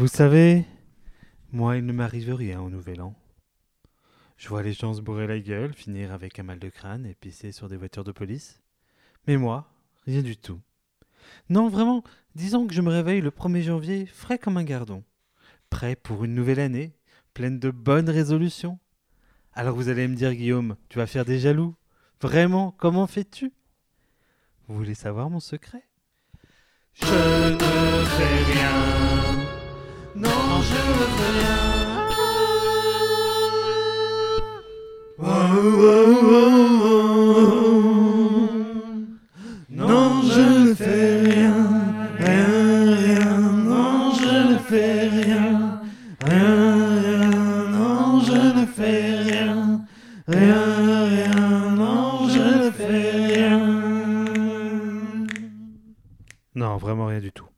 Vous savez, moi, il ne m'arrive rien au nouvel an. Je vois les gens se bourrer la gueule, finir avec un mal de crâne et pisser sur des voitures de police. Mais moi, rien du tout. Non, vraiment, disons que je me réveille le 1er janvier frais comme un gardon, prêt pour une nouvelle année, pleine de bonnes résolutions. Alors vous allez me dire, Guillaume, tu vas faire des jaloux Vraiment, comment fais-tu? Vous voulez savoir mon secret? Non, je ne fais rien. Rien, rien. Non, je ne fais rien. Rien, rien. Non, je ne fais rien. Rien, rien. Non, je ne fais rien. Non, vraiment rien du tout.